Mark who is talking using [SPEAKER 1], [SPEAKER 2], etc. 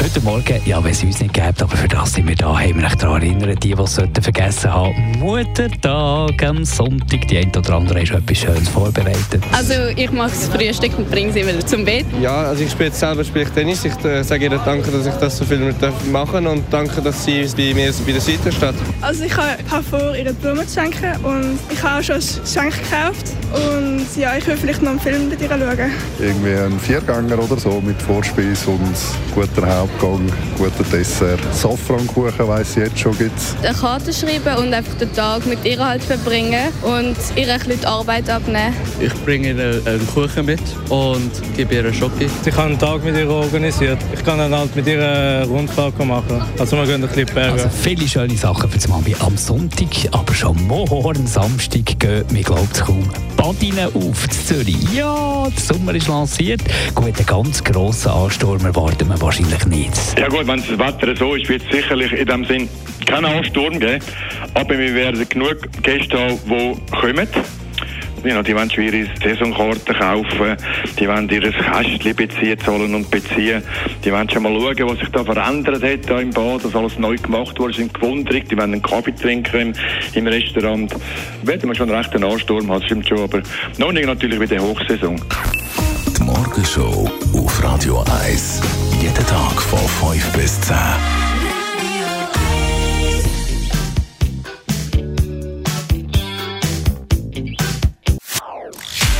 [SPEAKER 1] Heute Morgen, ja, wenn es uns nicht gibt, aber für das sind wir da, haben wir euch daran erinnert, die, die es vergessen haben, Muttertag am Sonntag. Die eine oder andere ist etwas Schönes vorbereitet.
[SPEAKER 2] Also ich mache das Frühstück und bringe sie wieder zum Bett.
[SPEAKER 3] Ja, also ich spiele selber spiele ich Tennis. Ich äh, sage ihr danke, dass ich das so viel mit machen und danke, dass sie bei mir bei der Seite steht.
[SPEAKER 4] Also ich habe vor, ihr Blumen zu schenken und ich habe auch schon ein Geschenk gekauft und ja, ich will vielleicht noch einen Film mit ihr schauen.
[SPEAKER 5] Irgendwie ein Viergänger oder so mit Vorspeise und guter Hauptgang, guter Dessert. Safrankuchen weiss ich jetzt schon gibt's.
[SPEAKER 2] Eine Karte schreiben und einfach den Tag mit ihr halt verbringen und ihr ein bisschen die Arbeit abnehmen.
[SPEAKER 6] Ich bringe ihr einen Kuchen mit und gebe ihr einen Schoki.
[SPEAKER 7] Ich habe einen Tag mit ihr organisiert. Ich kann dann halt mit ihr eine Rundfahrt machen. Also wir gehen ein bisschen bergen.
[SPEAKER 1] Also viele schöne Sachen für die Mami am Sonntag, aber schon morgen Samstag geht, mir glaubt es kaum, Badinen auf Zürich. Ja, der Sommer ist lanciert. Gut, einen ganz grossen Ansturm erwarten wir wahrscheinlich nicht.
[SPEAKER 8] Ja gut, wenn das Wetter so ist, wird es sicherlich in dem Sinn keinen Ansturm geben. Aber wir werden genug Gäste haben, die kommen. Die wollen schon ihre Saisonkarten kaufen, die wollen ihr Kästchen beziehen, zahlen und beziehen. Die wollen schon mal schauen, was sich da verändert hat da im Bad, dass alles neu gemacht wurde, sind gewundert. Die wollen einen Kaffee trinken im, Restaurant. Werden wir schon einen rechten Ansturm haben, stimmt schon, aber noch nicht natürlich wie der Hochsaison.
[SPEAKER 9] Die Morgenshow auf Radio 1. Jeden Tag von 5 bis 10.